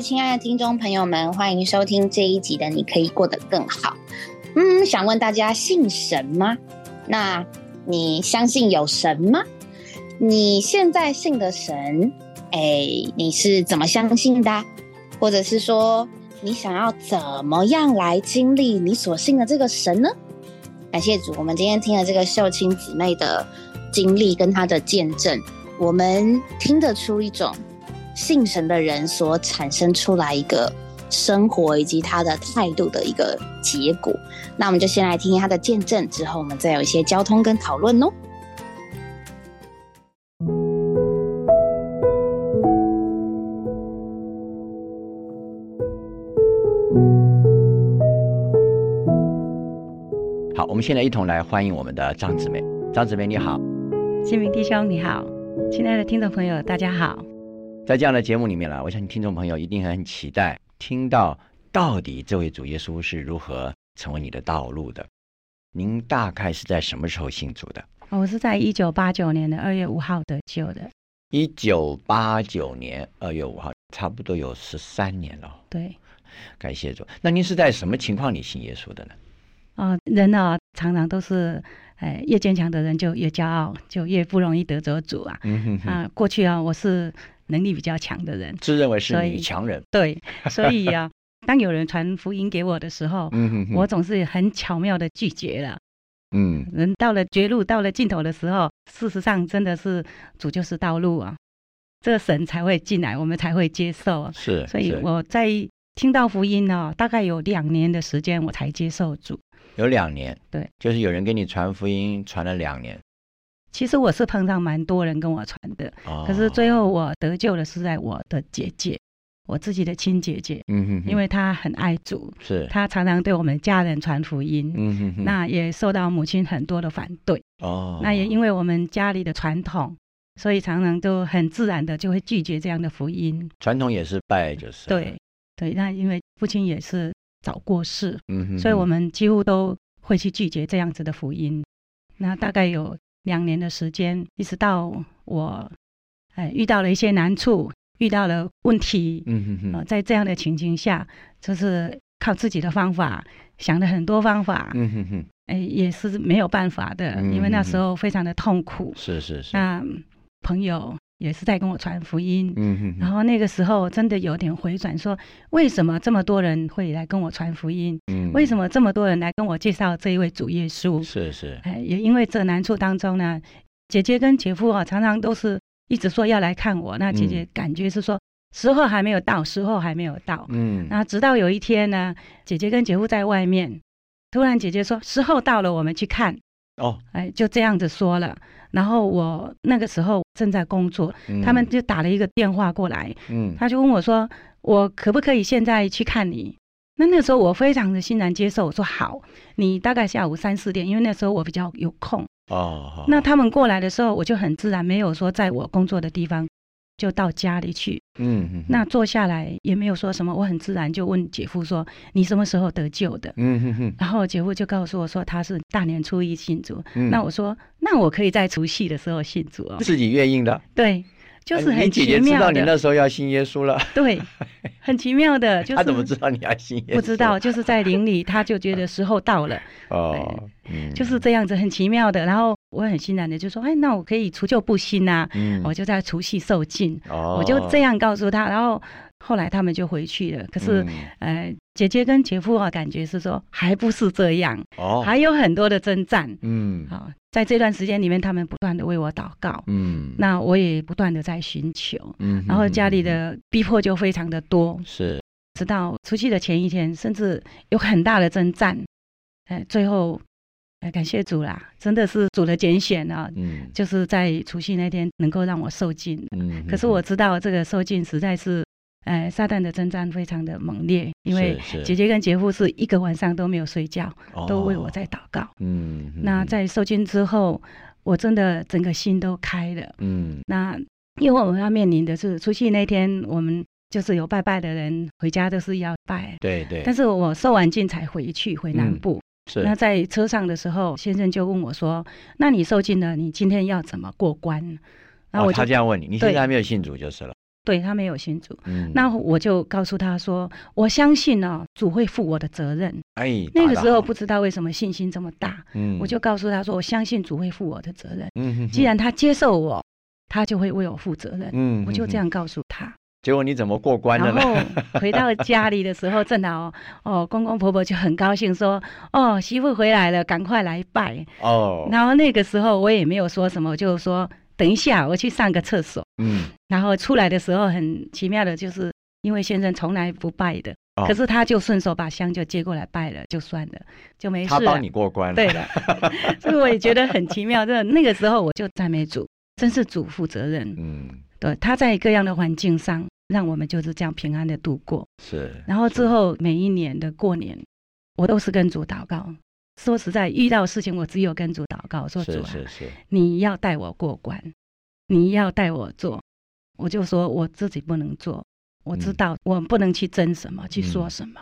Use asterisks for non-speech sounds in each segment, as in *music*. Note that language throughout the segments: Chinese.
亲爱的听众朋友们，欢迎收听这一集的《你可以过得更好》。嗯，想问大家信神吗？那你相信有神吗？你现在信的神，哎，你是怎么相信的？或者是说，你想要怎么样来经历你所信的这个神呢？感谢主，我们今天听了这个秀清姊妹的经历跟她的见证，我们听得出一种信神的人所产生出来一个生活以及他的态度的一个结果。那我们就先来听听他的见证，之后我们再有一些交通跟讨论哦。好，我们现在一同来欢迎我们的张姊妹。张姊妹你好，新明弟兄你好，亲爱的听众朋友大家好。在这样的节目里面呢，我相信听众朋友一定很期待听到到底这位主耶稣是如何成为你的道路的。您大概是在什么时候信主的？我是在一九八九年的二月五号得救的。一九八九年二月五号，差不多有十三年了。对，感谢主。那您是在什么情况里信耶稣的呢？哦，人呢常常都是，哎，越坚强的人就越骄傲，就越不容易得着主啊。嗯哼啊，过去啊，我是能力比较强的人，自认为是女强人。对，所以啊，*laughs* 当有人传福音给我的时候，嗯哼，我总是很巧妙的拒绝了。嗯，人到了绝路，到了尽头的时候，事实上真的是主就是道路啊，这个神才会进来，我们才会接受啊。是，所以我在听到福音呢，大概有两年的时间，我才接受主。有两年，对，就是有人给你传福音，传了两年。其实我是碰上蛮多人跟我传的，可是最后我得救的是在我的姐姐，我自己的亲姐姐。嗯哼，因为她很爱主，是她常常对我们家人传福音。嗯哼哼，那也受到母亲很多的反对。哦，那也因为我们家里的传统，所以常常都很自然的就会拒绝这样的福音。传统也是拜就是。对对，那因为父亲也是。早过世，嗯，所以我们几乎都会去拒绝这样子的福音。那大概有两年的时间，一直到我，哎，遇到了一些难处，遇到了问题，嗯哼哼，在这样的情形下，就是靠自己的方法，想了很多方法，嗯哼哼，哎，也是没有办法的，因为那时候非常的痛苦，是是是，那朋友。也是在跟我传福音，嗯哼，然后那个时候真的有点回转，说为什么这么多人会来跟我传福音？嗯，为什么这么多人来跟我介绍这一位主耶稣？是是，哎，也因为这难处当中呢，姐姐跟姐夫啊，常常都是一直说要来看我。那姐姐感觉是说时候还没有到，时候还没有到，嗯，那直到有一天呢，姐姐跟姐夫在外面，突然姐姐说时候到了，我们去看。哦，哎，就这样子说了。然后我那个时候正在工作，他们就打了一个电话过来，嗯，他就问我说：“我可不可以现在去看你？”那那时候我非常的欣然接受，我说：“好，你大概下午三四点，因为那时候我比较有空。”哦，那他们过来的时候，我就很自然没有说在我工作的地方。就到家里去，嗯，那坐下来也没有说什么，我很自然就问姐夫说：“你什么时候得救的？”嗯哼哼，然后姐夫就告诉我说他是大年初一信主，那我说那我可以在除夕的时候信主哦，自己愿意的，对。就是很奇妙的。你姐姐知道你那时候要信耶稣了。对，*laughs* 很奇妙的。他怎么知道你要信耶稣？不知道，就是在灵里，他就觉得时候到了。哦，就是这样子，很奇妙的。然后我很欣然的就说：“哎，那我可以除旧布新呐。”嗯，我就在除夕受尽。哦，我就这样告诉他。然后后来他们就回去了。可是，呃，姐姐跟姐夫啊，感觉是说还不是这样。哦，还有很多的征战。嗯，好。在这段时间里面，他们不断的为我祷告，嗯，那我也不断的在寻求，嗯，然后家里的逼迫就非常的多，是，直到除夕的前一天，甚至有很大的征战，哎，最后，哎，感谢主啦，真的是主的拣选啊，嗯，就是在除夕那天能够让我受尽，嗯，可是我知道这个受尽实在是。哎，撒旦的征战非常的猛烈，因为姐姐跟姐夫是一个晚上都没有睡觉，都为我在祷告。嗯，那在受惊之后，我真的整个心都开了。嗯，那因为我们要面临的是除夕那天，我们就是有拜拜的人回家都是要拜。对对。但是我受完禁才回去回南部。是。那在车上的时候，先生就问我说：“那你受尽了，你今天要怎么过关？”然后他这样问你，你现在还没有信主就是了。对他没有信主。嗯，那我就告诉他说，我相信呢，主会负我的责任。哎，那个时候不知道为什么信心这么大。嗯，我就告诉他说，我相信主会负我的责任。嗯，既然他接受我，他就会为我负责任。嗯，我就这样告诉他。结果你怎么过关的呢？然后 *laughs* 回到家里的时候，正好哦，公公婆婆就很高兴说：“哦，媳妇回来了，赶快来拜。”哦，然后那个时候我也没有说什么，就说等一下我去上个厕所。嗯，然后出来的时候很奇妙的，就是因为先生从来不拜的，可是他就顺手把香就接过来拜了，就算了，就没事。他帮你过关了。对的，*laughs* 所以我也觉得很奇妙。这那个时候我就赞美主，真是主负责任。嗯。对，他在各样的环境上，让我们就是这样平安的度过。是。然后之后每一年的过年，我都是跟主祷告。说实在，遇到事情我只有跟主祷告，说主啊，你要带我过关，你要带我做。我就说我自己不能做，我知道我不能去争什么，去说什么。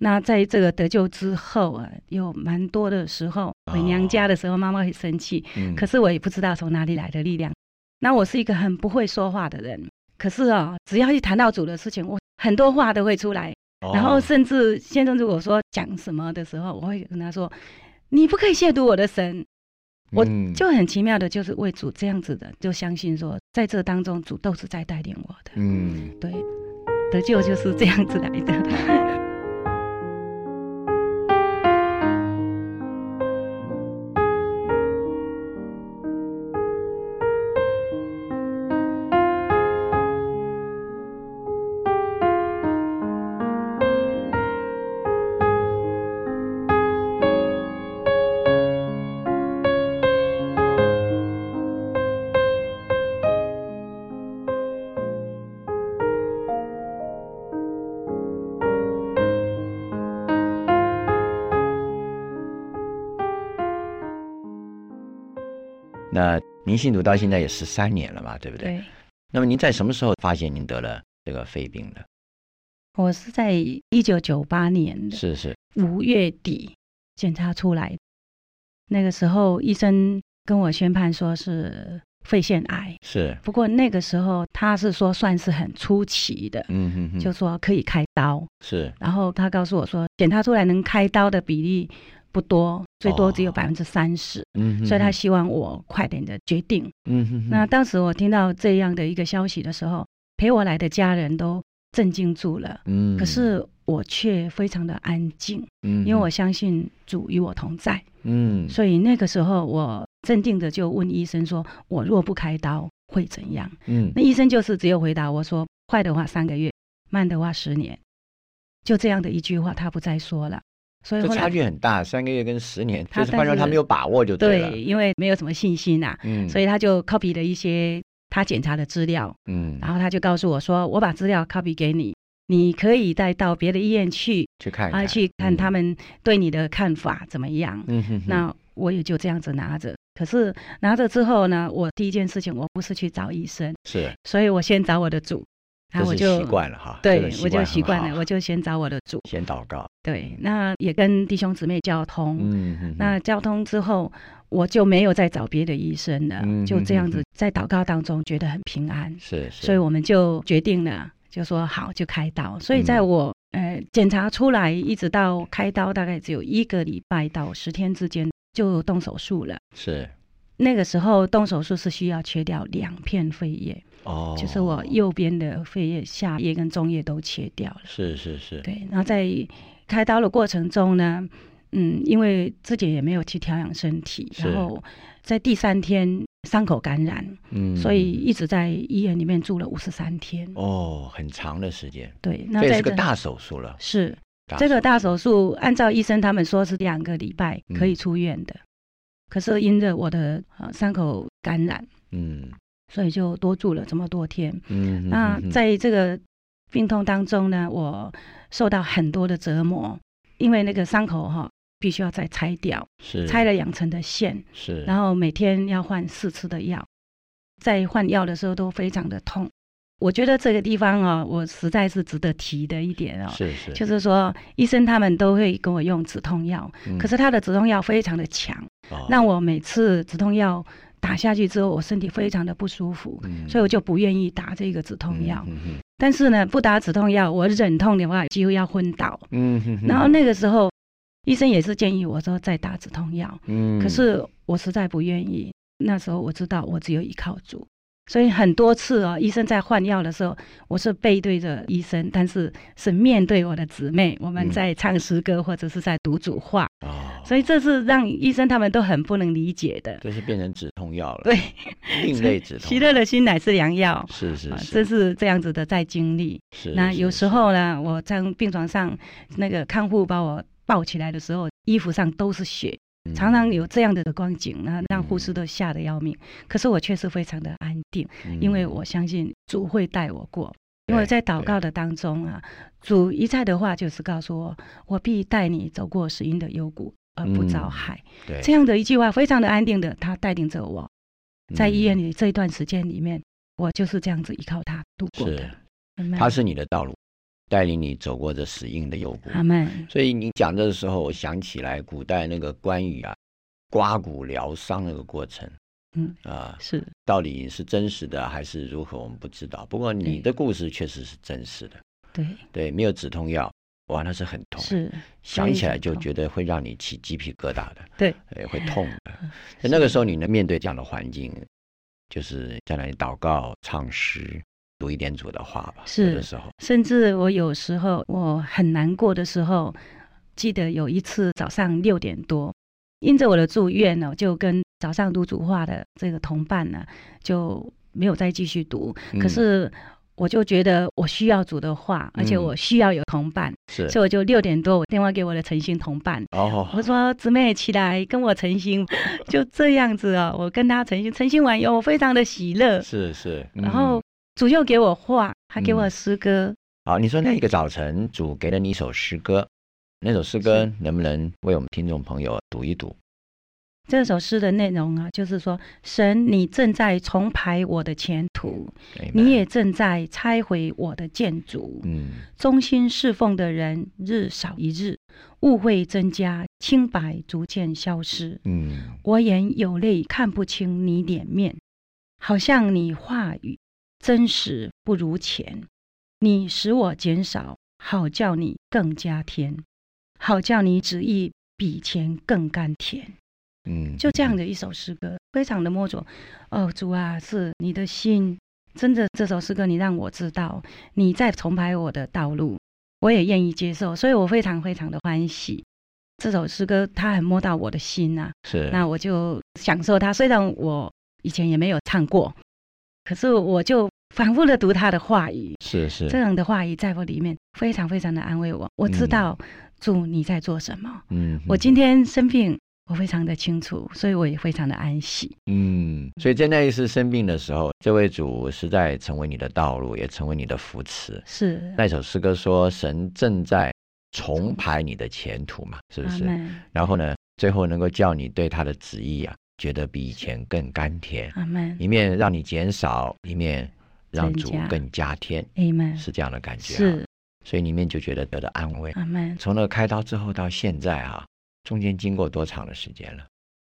那在这个得救之后啊，有蛮多的时候回娘家的时候，妈妈会生气。嗯。可是我也不知道从哪里来的力量。那我是一个很不会说话的人，可是啊，只要一谈到主的事情，我很多话都会出来。然后甚至先生如果说讲什么的时候，我会跟他说：“你不可以亵渎我的神。”我就很奇妙的，就是为主这样子的，就相信说，在这当中主都是在带领我的。嗯，对，得救就是这样子来的。*laughs* 您信主到现在也十三年了嘛，对不对？对。那么您在什么时候发现您得了这个肺病的？我是在一九九八年的，是是五月底检查出来，那个时候医生跟我宣判说是肺腺癌，是。不过那个时候他是说算是很初期的，嗯哼哼，就说可以开刀，是。然后他告诉我说，检查出来能开刀的比例。不多，最多只有百分之三十，嗯，所以他希望我快点的决定，嗯，那当时我听到这样的一个消息的时候，陪我来的家人都震惊住了，嗯，可是我却非常的安静，嗯，因为我相信主与我同在，嗯，所以那个时候我镇定的就问医生说，我若不开刀会怎样？嗯，那医生就是只有回答我说，快的话三个月，慢的话十年，就这样的一句话，他不再说了。所以差距很大，三个月跟十年，就是反正他没有把握就对了。对，因为没有什么信心呐，嗯，所以他就 copy 了一些他检查的资料，嗯，然后他就告诉我说：“我把资料 copy 给你，你可以再到别的医院去去看，啊，去看他们对你的看法怎么样。”嗯哼，那我也就这样子拿着。可是拿着之后呢，我第一件事情我不是去找医生，是，所以我先找我的主。那我就习惯了哈，对，我就习惯了，我就先找我的主，先祷告。对，那也跟弟兄姊妹交通。嗯那交通之后，我就没有再找别的医生了，就这样子在祷告当中觉得很平安。是是。所以我们就决定了，就说好就开刀。所以在我呃检查出来一直到开刀，大概只有一个礼拜到十天之间就动手术了。是。那个时候动手术是需要切掉两片肺叶。哦，就是我右边的肺叶、下叶跟中叶都切掉了。是是是。对，然后在开刀的过程中呢，嗯，因为自己也没有去调养身体，然后在第三天伤口感染，嗯，所以一直在医院里面住了五十三天。哦，很长的时间。对，那这是个大手术了。是这个大手术，按照医生他们说是两个礼拜可以出院的，可是因着我的呃伤口感染，嗯。所以就多住了这么多天。嗯，那在这个病痛当中呢，我受到很多的折磨，因为那个伤口哈必须要再拆掉，是拆了两层的线，是，然后每天要换四次的药，在换药的时候都非常的痛。我觉得这个地方啊，我实在是值得提的一点哦，是是，就是说医生他们都会跟我用止痛药，可是他的止痛药非常的强，让我每次止痛药。打下去之后，我身体非常的不舒服，所以我就不愿意打这个止痛药。但是呢，不打止痛药，我忍痛的话几乎要昏倒。嗯，然后那个时候，医生也是建议我说再打止痛药。嗯，可是我实在不愿意。那时候我知道我只有依靠主。所以很多次哦，医生在换药的时候，我是背对着医生，但是是面对我的姊妹，我们在唱诗歌或者是在读主话。哦，所以这是让医生他们都很不能理解的。这是变成止痛药了。对，另类止痛。喜乐的心乃是良药。是是是，这是这样子的在经历。是。那有时候呢，我在病床上，那个看护把我抱起来的时候，衣服上都是血。常常有这样的光景那，让护士都吓得要命。可是我确实非常的安定，因为我相信主会带我过。因为在祷告的当中啊，主一再的话就是告诉我：我必带你走过死荫的幽谷，而不遭害。对，这样的一句话非常的安定的，他带领着我在医院里这一段时间里面，我就是这样子依靠他度过的。他是你的道路。带领你走过这死硬的幽谷，阿门。所以你讲这个时候，我想起来古代那个关羽啊，刮骨疗伤那个过程，嗯啊，是。到底是真实的还是如何，我们不知道。不过你的故事确实是真实的，对。对，没有止痛药，哇，那是很痛，是想起来就觉得会让你起鸡皮疙瘩的，对，也会痛的。*laughs* 那个时候你能面对这样的环境，就是在那里祷告、唱诗。读一点主的话吧。是的时候，甚至我有时候我很难过的时候，记得有一次早上六点多，因着我的住院呢，就跟早上读主话的这个同伴呢，就没有再继续读。可是我就觉得我需要主的话，而且我需要有同伴，是，所以我就六点多我电话给我的诚心同伴，哦，我说姊妹起来跟我诚心，*laughs* 就这样子啊，我跟他诚心，诚心完以后，我非常的喜乐，是是，然后。主又给我画，还给我诗歌。好，你说那一个早晨，主给了你一首诗歌，那首诗歌能不能为我们听众朋友读一读？这首诗的内容啊，就是说，神，你正在重排我的前途，你也正在拆毁我的建筑。嗯，忠心侍奉的人日少一日，误会增加，清白逐渐消失。嗯，我眼有泪看不清你脸面，好像你话语。真实不如钱，你使我减少，好叫你更加甜，好叫你旨意比钱更甘甜。嗯，就这样的一首诗歌，非常的摸着。哦，主啊，是你的心，真的这首诗歌，你让我知道你在重排我的道路，我也愿意接受，所以我非常非常的欢喜。这首诗歌它很摸到我的心呐，是，那我就享受它。虽然我以前也没有唱过。可是我就反复的读他的话语，是是这样的话语在我里面非常非常的安慰我。我知道主你在做什么，嗯，我今天生病，我非常的清楚，所以我也非常的安息。嗯，所以在那一次生病的时候，这位主实在成为你的道路，也成为你的扶持。是那首诗歌说，神正在重排你的前途嘛，是不是？然后呢，最后能够叫你对他的旨意啊。觉得比以前更甘甜，一面让你减少，一面让主更加添，是这样的感觉。是，所以里面就觉得得到安慰。从那个开刀之后到现在啊，中间经过多长的时间了？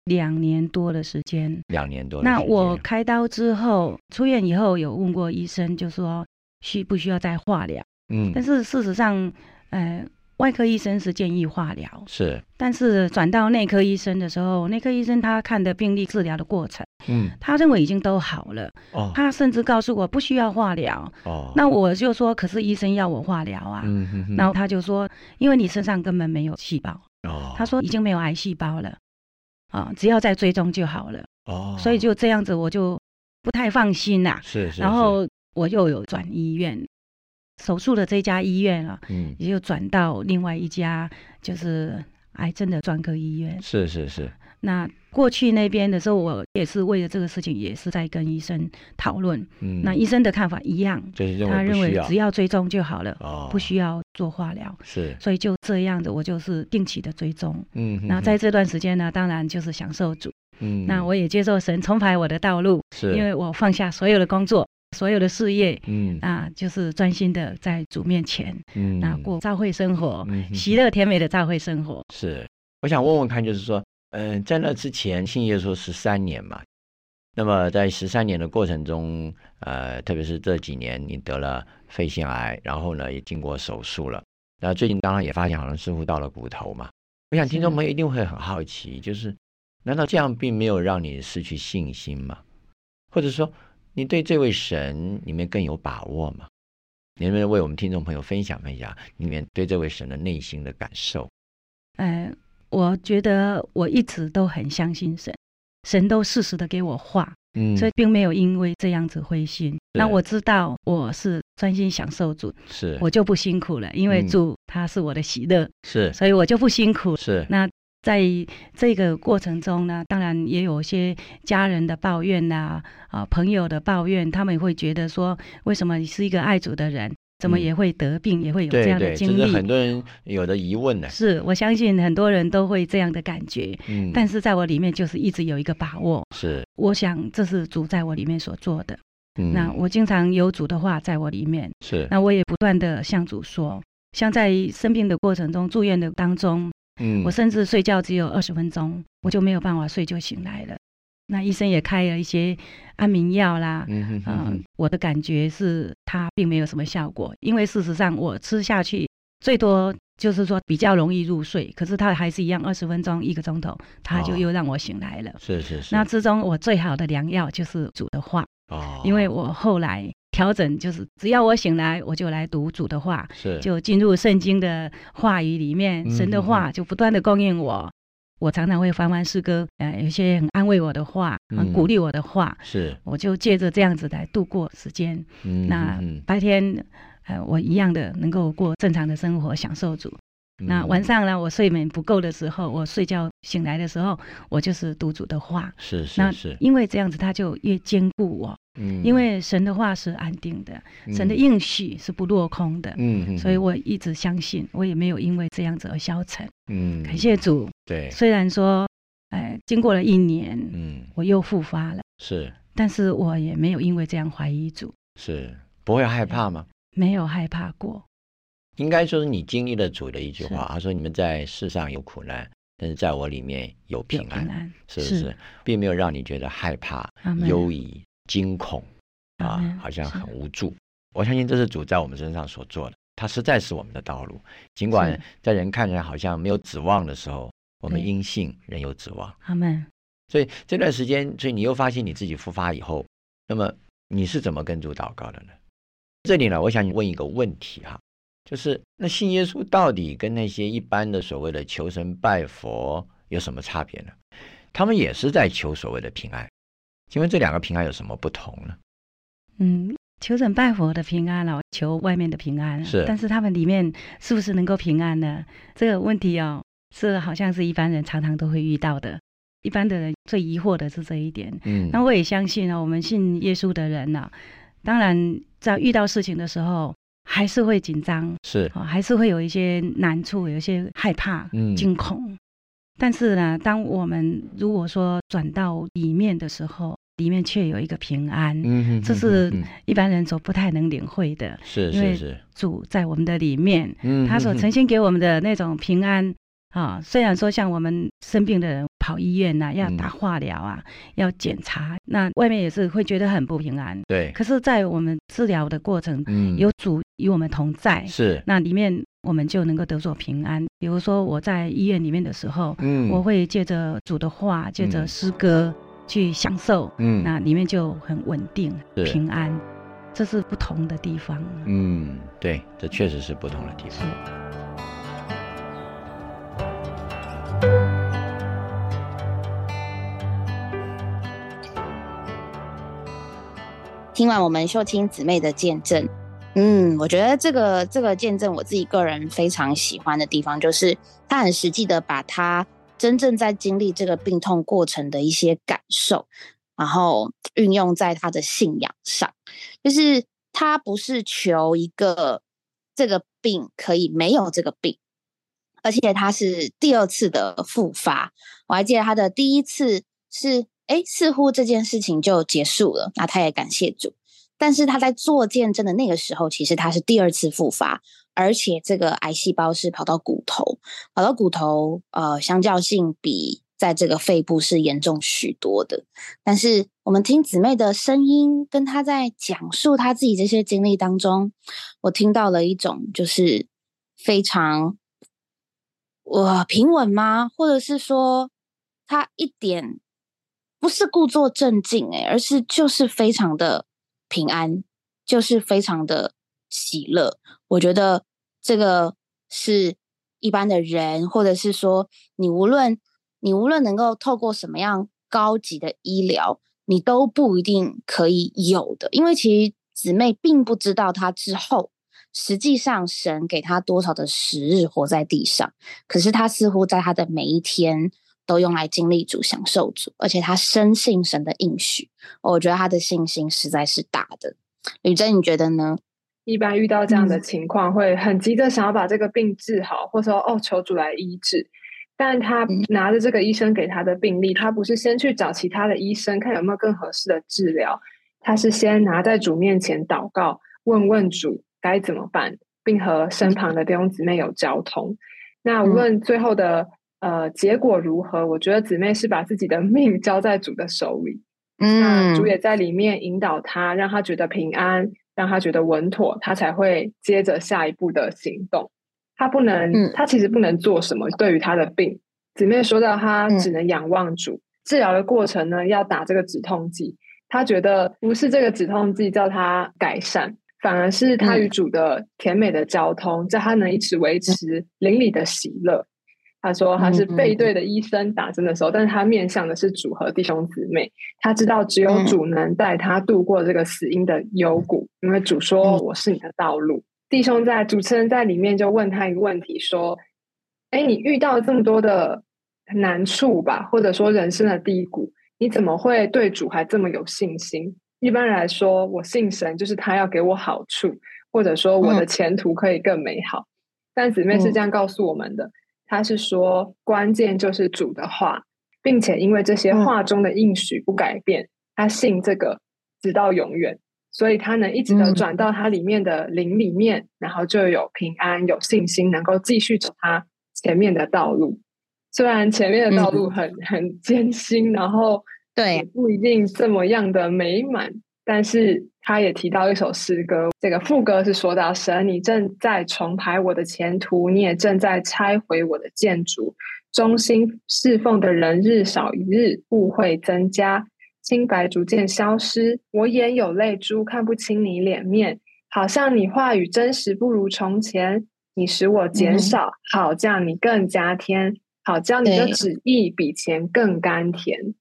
两年多的时间。两年多。那我开刀之后出院以后，有问过医生，就说需不需要再化疗？嗯，但是事实上，呃。外科医生是建议化疗，是，但是转到内科医生的时候，内科医生他看的病例治疗的过程，嗯，他认为已经都好了，哦，他甚至告诉我不需要化疗，哦，那我就说，可是医生要我化疗啊，嗯哼，然后他就说，因为你身上根本没有细胞，哦，他说已经没有癌细胞了，啊，只要再追踪就好了，哦，所以就这样子，我就不太放心呐，是是，然后我又有转医院。手术的这家医院啊，嗯，也就转到另外一家，就是癌症的专科医院。是是是。那过去那边的时候，我也是为了这个事情，也是在跟医生讨论。嗯。那医生的看法一样，就是他认为只要追踪就好了，哦，不需要做化疗。是。所以就这样子，我就是定期的追踪。嗯。那在这段时间呢，当然就是享受主。嗯。那我也接受神重排我的道路，是因为我放下所有的工作。所有的事业，嗯啊，就是专心的在主面前，嗯，啊，过教会生活，喜乐甜美的教会生活。是，我想问问看，就是说，嗯，在那之前信耶稣十三年嘛，那么在十三年的过程中，呃，特别是这几年，你得了肺腺癌，然后呢也经过手术了。那最近当然也发现，好像似乎到了骨头嘛。我想听众朋友一定会很好奇，就是难道这样并没有让你失去信心吗？或者说，你对这位神里面更有把握吗？你能不能为我们听众朋友分享分享里面对这位神的内心的感受？嗯，我觉得我一直都很相信神。神都适时的给我画，嗯，所以并没有因为这样子灰心。那我知道我是专心享受主，是我就不辛苦了，因为主他是我的喜乐，是，所以我就不辛苦。是。那在这个过程中呢，当然也有些家人的抱怨呐，啊，朋友的抱怨，他们会觉得说，为什么你是一个爱主的人？怎么也会得病，也会有这样的经历。这是很多人有的疑问呢。是我相信很多人都会这样的感觉。嗯，但是在我里面就是一直有一个把握。是，我想这是主在我里面所做的。嗯，那我经常有主的话在我里面。是，那我也不断的向主说，像在生病的过程中、住院的当中，嗯，我甚至睡觉只有二十分钟，我就没有办法睡就醒来了。那医生也开了一些安眠药啦，嗯，我的感觉是它并没有什么效果，因为事实上我吃下去最多就是说比较容易入睡，可是它还是一样，二十分钟一个钟头，它就又让我醒来了。是是是。那之中我最好的良药就是煮的话，哦，因为我后来调整就是只要我醒来我就来读主的话，是就进入圣经的话语里面，神的话就不断的供应我。我常常会翻翻诗歌，呃，有些很安慰我的话，很鼓励我的话，是，我就借着这样子来度过时间。那白天，呃，我一样的能够过正常的生活，享受主。那晚上呢，我睡眠不够的时候，我睡觉醒来的时候，我就是读主的话。是是是，因为这样子，他就越坚固我。嗯，因为神的话是安定的，神的应许是不落空的。嗯，所以我一直相信，我也没有因为这样子而消沉。嗯，感谢主。对，虽然说，哎，经过了一年，嗯，我又复发了。是，但是我也没有因为这样怀疑主。是，不会害怕吗？没有害怕过。应该说是你经历了主的一句话，他说：“你们在世上有苦难，但是在我里面有平安。”是不是？并没有让你觉得害怕、忧疑。惊恐啊，好像很无助。我相信这是主在我们身上所做的，他实在是我们的道路。尽管在人看起来好像没有指望的时候，我们因信仍有指望。阿门。所以这段时间，所以你又发现你自己复发以后，那么你是怎么跟主祷告的呢？这里呢，我想问一个问题哈，就是那信耶稣到底跟那些一般的所谓的求神拜佛有什么差别呢？他们也是在求所谓的平安。请问这两个平安有什么不同呢？嗯，求神拜佛的平安哦，求外面的平安是，但是他们里面是不是能够平安呢？这个问题哦，是好像是一般人常常都会遇到的。一般的人最疑惑的是这一点。嗯，那我也相信啊，我们信耶稣的人呢，当然在遇到事情的时候还是会紧张，是，还是会有一些难处，有一些害怕、惊恐。但是呢，当我们如果说转到里面的时候，里面却有一个平安，嗯，这是一般人所不太能领会的，是是是，主在我们的里面，嗯，他所呈现给我们的那种平安啊，虽然说像我们生病的人跑医院呐，要打化疗啊，要检查，那外面也是会觉得很不平安，对。可是，在我们治疗的过程，嗯，有主与我们同在，是，那里面我们就能够得所平安。比如说我在医院里面的时候，嗯，我会借着主的话，借着诗歌。去享受，嗯，那里面就很稳定、平安，这是不同的地方。嗯，对，这确实是不同的地方。听完我们秀清姊妹的见证，嗯，我觉得这个这个见证，我自己个人非常喜欢的地方，就是他很实际的把他。真正在经历这个病痛过程的一些感受，然后运用在他的信仰上，就是他不是求一个这个病可以没有这个病，而且他是第二次的复发。我还记得他的第一次是，哎，似乎这件事情就结束了，那他也感谢主。但是他在做见证的那个时候，其实他是第二次复发。而且这个癌细胞是跑到骨头，跑到骨头，呃，相较性比在这个肺部是严重许多的。但是我们听姊妹的声音，跟她在讲述她自己这些经历当中，我听到了一种就是非常我平稳吗？或者是说她一点不是故作镇静诶，而是就是非常的平安，就是非常的喜乐。我觉得这个是。一般的人，或者是说你无论你无论能够透过什么样高级的医疗，你都不一定可以有的。因为其实姊妹并不知道她之后，实际上神给她多少的时日活在地上，可是她似乎在她的每一天都用来经历主、享受主，而且他深信神的应许。我觉得他的信心实在是大的。吕珍，你觉得呢？一般遇到这样的情况，会很急着想要把这个病治好，或者说哦求主来医治。但他拿着这个医生给他的病历，他不是先去找其他的医生看有没有更合适的治疗，他是先拿在主面前祷告，问问主该怎么办，并和身旁的弟兄姊妹有交通。那无论最后的呃结果如何，我觉得姊妹是把自己的命交在主的手里，那主也在里面引导他，让他觉得平安。让他觉得稳妥，他才会接着下一步的行动。他不能，他其实不能做什么。对于他的病，姊妹说到他只能仰望主。治疗的过程呢，要打这个止痛剂。他觉得不是这个止痛剂叫他改善，反而是他与主的甜美的交通，叫他能一直维持邻里的喜乐。他说他是背对的医生打针的时候，但是他面向的是主和弟兄姊妹。他知道只有主能带他度过这个死因的幽谷，因为主说我是你的道路。弟兄在主持人在里面就问他一个问题说：“哎，你遇到这么多的难处吧，或者说人生的低谷，你怎么会对主还这么有信心？一般来说，我信神就是他要给我好处，或者说我的前途可以更美好。但姊妹是这样告诉我们的。”他是说，关键就是主的话，并且因为这些话中的应许不改变，他信这个直到永远，所以他能一直的转到他里面的灵里面，然后就有平安、有信心，能够继续走他前面的道路。虽然前面的道路很很艰辛，然后对不一定这么样的美满。但是他也提到一首诗歌，这个副歌是说到：神，你正在重排我的前途，你也正在拆毁我的建筑。忠心侍奉的人日少一日，误会增加，清白逐渐消失。我眼有泪珠，看不清你脸面，好像你话语真实不如从前。你使我减少，好叫你更加添，好叫你的旨意比钱更甘甜。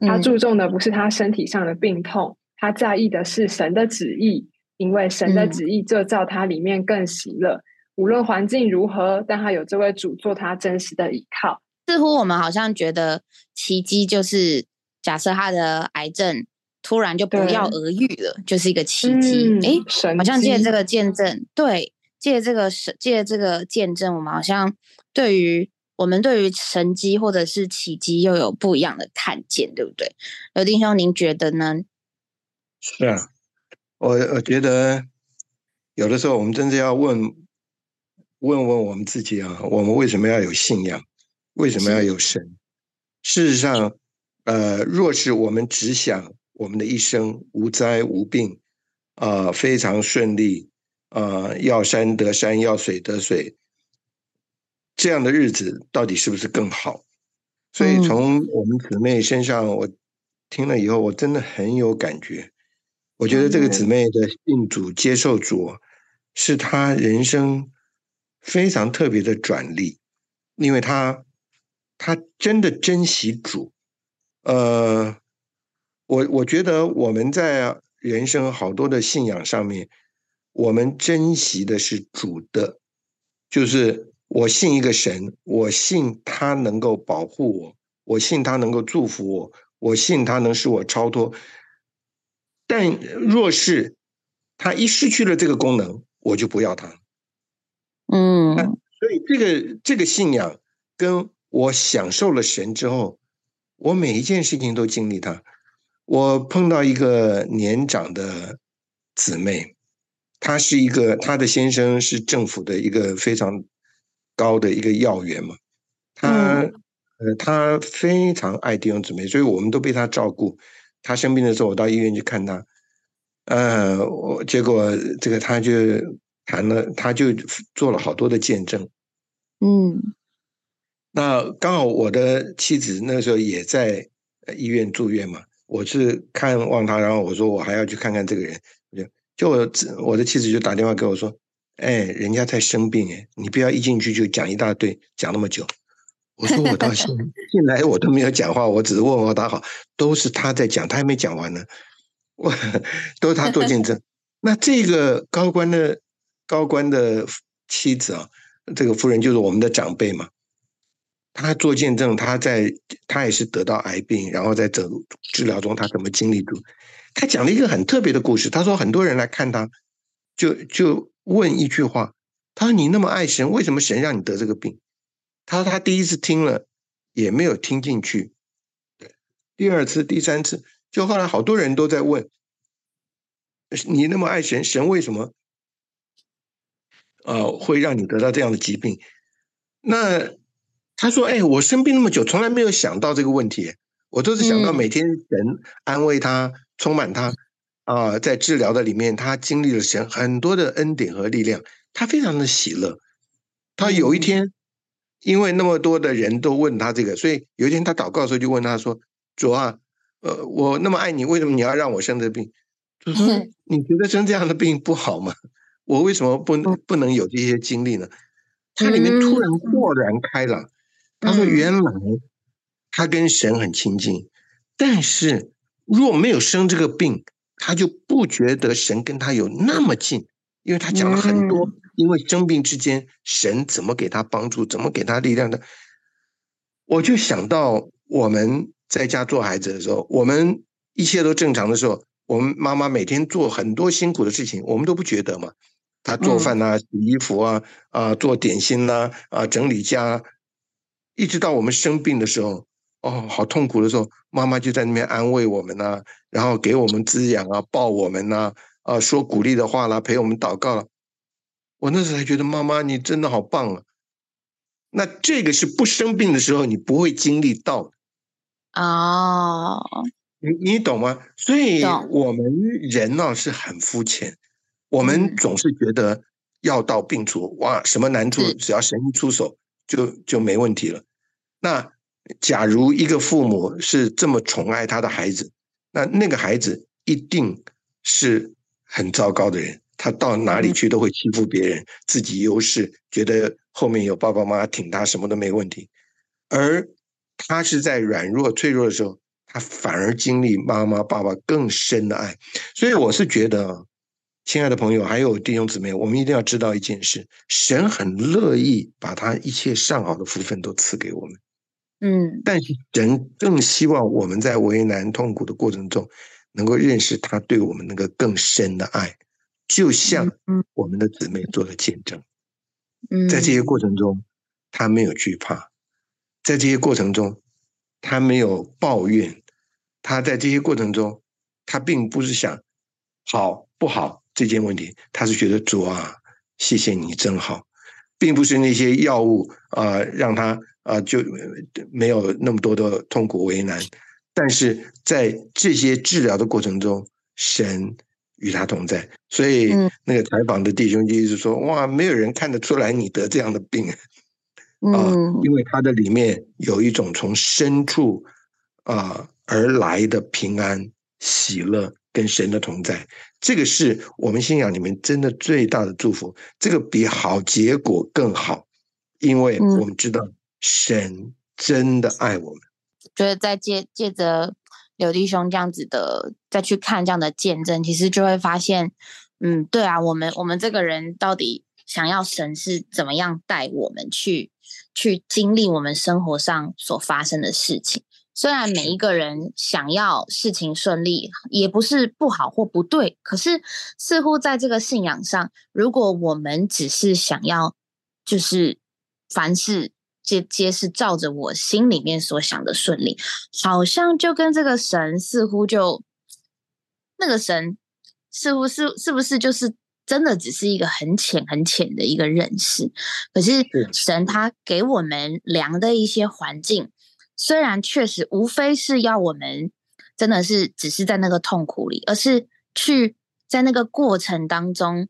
他注重的不是他身体上的病痛。他在意的是神的旨意，因为神的旨意就叫他里面更喜乐。无论环境如何，但他有这位主做他真实的依靠。似乎我们好像觉得奇迹就是假设他的癌症突然就不药而愈了，就是一个奇迹。哎，好像借这个见证，对，借这个神，借这个见证，我们好像对于我们对于神迹或者是奇迹又有不一样的看见，对不对？刘丁兄，您觉得呢？是啊，我我觉得有的时候我们真的要问问问我们自己啊，我们为什么要有信仰？为什么要有神？事实上，呃，若是我们只想我们的一生无灾无病啊，非常顺利啊，要山得山，要水得水，这样的日子到底是不是更好？所以从我们姊妹身上，我听了以后，我真的很有感觉。我觉得这个姊妹的信主、接受主，是她人生非常特别的转力，因为她她真的珍惜主。呃，我我觉得我们在人生好多的信仰上面，我们珍惜的是主的，就是我信一个神，我信他能够保护我，我信他能够祝福我，我信他能使我超脱。但若是他一失去了这个功能，我就不要他。嗯，所以这个这个信仰跟我享受了神之后，我每一件事情都经历他。我碰到一个年长的姊妹，她是一个她的先生是政府的一个非常高的一个要员嘛，他呃，她非常爱弟兄姊妹，所以我们都被她照顾。他生病的时候，我到医院去看他，呃，我结果这个他就谈了，他就做了好多的见证。嗯，那刚好我的妻子那时候也在医院住院嘛，我是看望他，然后我说我还要去看看这个人，就就我我的妻子就打电话给我说，哎，人家在生病哎，你不要一进去就讲一大堆，讲那么久。我说我到现 *laughs* 进来我都没有讲话，我只是问我打好，都是他在讲，他还没讲完呢。我都是他做见证。那这个高官的高官的妻子啊，这个夫人就是我们的长辈嘛。他做见证，他在他也是得到癌病，然后在整治疗中，他怎么经历住？他讲了一个很特别的故事。他说很多人来看他，就就问一句话：他说你那么爱神，为什么神让你得这个病？他说他第一次听了也没有听进去，第二次、第三次，就后来好多人都在问：你那么爱神，神为什么呃会让你得到这样的疾病？那他说：哎，我生病那么久，从来没有想到这个问题，我都是想到每天神安慰他、充满他啊，在治疗的里面，他经历了神很多的恩典和力量，他非常的喜乐。他有一天。因为那么多的人都问他这个，所以有一天他祷告的时候就问他说：“主啊，呃，我那么爱你，为什么你要让我生这病？” *laughs* 主说：“你觉得生这样的病不好吗？我为什么不不能有这些经历呢？”他里面突然豁然开朗，他说：“原来他跟神很亲近，但是若没有生这个病，他就不觉得神跟他有那么近，因为他讲了很多。”因为生病之间，神怎么给他帮助，怎么给他力量的？我就想到我们在家做孩子的时候，我们一切都正常的时候，我们妈妈每天做很多辛苦的事情，我们都不觉得嘛。她做饭啊，洗衣服啊，啊，做点心呐，啊，整理家，一直到我们生病的时候，哦，好痛苦的时候，妈妈就在那边安慰我们呐，然后给我们滋养啊，抱我们呐，啊，说鼓励的话啦，陪我们祷告了。我那时候才觉得妈妈你真的好棒啊！那这个是不生病的时候你不会经历到哦，你你懂吗？所以我们人呢是很肤浅，我们总是觉得药到病除，哇，什么难处只要神一出手就就没问题了。那假如一个父母是这么宠爱他的孩子，那那个孩子一定是很糟糕的人。他到哪里去都会欺负别人，自己优势，觉得后面有爸爸妈妈挺他，什么都没问题。而他是在软弱、脆弱的时候，他反而经历妈妈、爸爸更深的爱。所以我是觉得，亲爱的朋友，还有弟兄姊妹，我们一定要知道一件事：神很乐意把他一切上好的福分都赐给我们。嗯，但是人更希望我们在为难、痛苦的过程中，能够认识他对我们那个更深的爱。就像我们的姊妹做了见证，在这些过程中，他没有惧怕，在这些过程中，他没有抱怨，他在这些过程中，他并不是想好不好这件问题，他是觉得主啊，谢谢你真好，并不是那些药物啊让他啊就没有那么多的痛苦为难，但是在这些治疗的过程中，神。与他同在，所以那个采访的弟兄就一直说：“哇，没有人看得出来你得这样的病啊，因为他的里面有一种从深处啊而来的平安、喜乐跟神的同在。这个是我们信仰里面真的最大的祝福。这个比好结果更好，因为我们知道神真的爱我们。觉得在借借着。”柳弟兄这样子的再去看这样的见证，其实就会发现，嗯，对啊，我们我们这个人到底想要神是怎么样带我们去去经历我们生活上所发生的事情？虽然每一个人想要事情顺利，也不是不好或不对，可是似乎在这个信仰上，如果我们只是想要就是凡事。皆皆是照着我心里面所想的顺利，好像就跟这个神似乎就那个神似乎是是不是就是真的只是一个很浅很浅的一个认识。可是神他给我们量的一些环境，虽然确实无非是要我们真的是只是在那个痛苦里，而是去在那个过程当中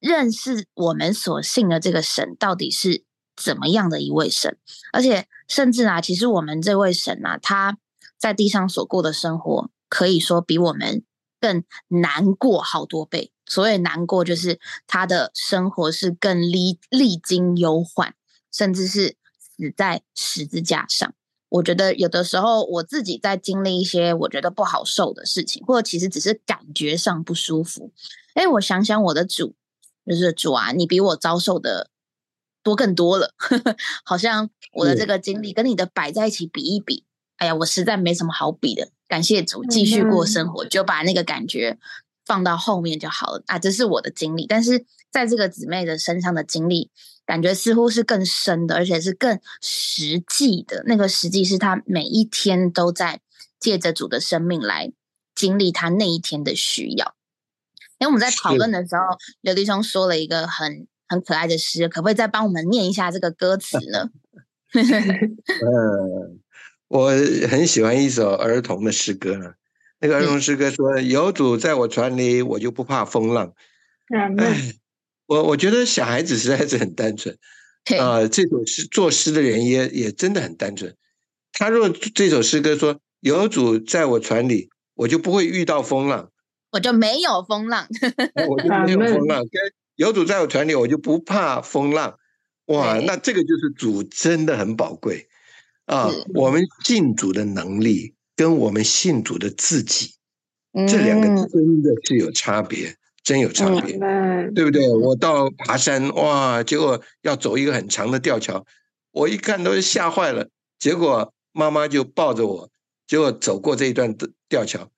认识我们所信的这个神到底是怎么样的一位神，而且甚至啊，其实我们这位神啊，他在地上所过的生活，可以说比我们。更难过好多倍，所谓难过就是他的生活是更历历经忧患，甚至是死在十字架上。我觉得有的时候我自己在经历一些我觉得不好受的事情，或者其实只是感觉上不舒服。哎，我想想我的主，就是主啊，你比我遭受的多更多了，*laughs* 好像我的这个经历跟你的摆在一起比一比。哎呀，我实在没什么好比的。感谢主，继续过生活，就把那个感觉放到后面就好了啊！这是我的经历，但是在这个姊妹的身上的经历，感觉似乎是更深的，而且是更实际的。那个实际是她每一天都在借着主的生命来经历她那一天的需要。因为我们在讨论的时候，刘弟兄说了一个很很可爱的诗，可不可以再帮我们念一下这个歌词呢？嗯。*laughs* 我很喜欢一首儿童的诗歌，那个儿童诗歌说：“有主在我船里，我就不怕风浪。*laughs* ”哎，我我觉得小孩子实在是很单纯 *laughs* 啊。这首诗作诗的人也也真的很单纯。他若这首诗歌说：“有主在我船里，我就不会遇到风浪，我就没有风浪，我就没有风浪。有主在我船里，我就不怕风浪。”哇，那这个就是主真的很宝贵。啊，我们信主的能力跟我们信主的自己，这两个真的是有差别，真有差别，对不对？我到爬山哇，结果要走一个很长的吊桥，我一看都吓坏了。结果妈妈就抱着我，结果走过这一段吊桥。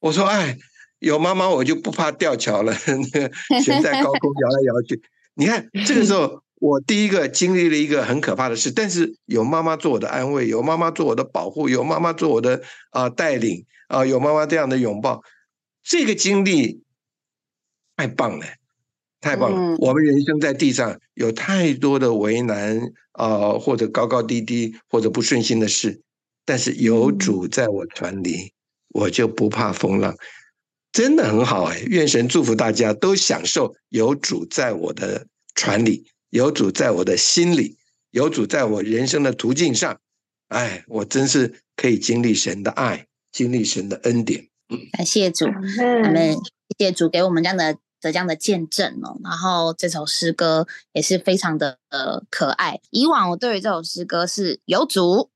我说：“哎，有妈妈我就不怕吊桥了，*laughs* 悬在高空摇来摇去。*laughs* ”你看这个时候。我第一个经历了一个很可怕的事，但是有妈妈做我的安慰，有妈妈做我的保护，有妈妈做我的啊带领啊，有妈妈这样的拥抱，这个经历太棒了，太棒了。我们人生在地上有太多的为难啊，或者高高低低，或者不顺心的事，但是有主在我船里，我就不怕风浪，真的很好哎。愿神祝福大家都享受有主在我的船里。有主在我的心里，有主在我人生的途径上，哎，我真是可以经历神的爱，经历神的恩典。嗯感谢主，他们。谢谢主给我们这样的这样的见证哦。然后这首诗歌也是非常的呃可爱。以往我对于这首诗歌是有主，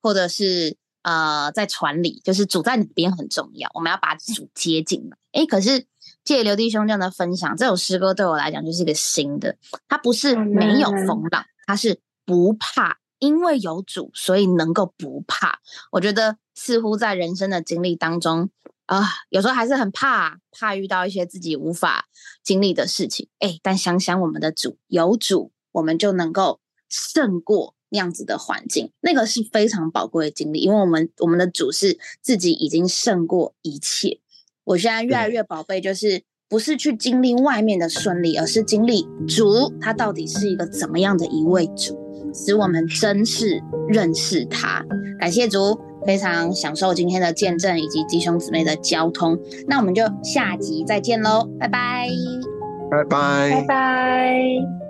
或者是呃在船里，就是主在哪边很重要，我们要把主接进来。哎，可是。借刘弟兄这样的分享，这首诗歌对我来讲就是一个新的。它不是没有风浪，它是不怕，因为有主，所以能够不怕。我觉得似乎在人生的经历当中啊，有时候还是很怕，怕遇到一些自己无法经历的事情。哎，但想想我们的主，有主，我们就能够胜过那样子的环境，那个是非常宝贵的经历，因为我们我们的主是自己已经胜过一切。我现在越来越宝贝，就是不是去经历外面的顺利，而是经历主他到底是一个怎么样的一位主，使我们真是认识他。感谢主，非常享受今天的见证以及弟兄姊妹的交通。那我们就下集再见喽，拜拜，拜拜，拜拜。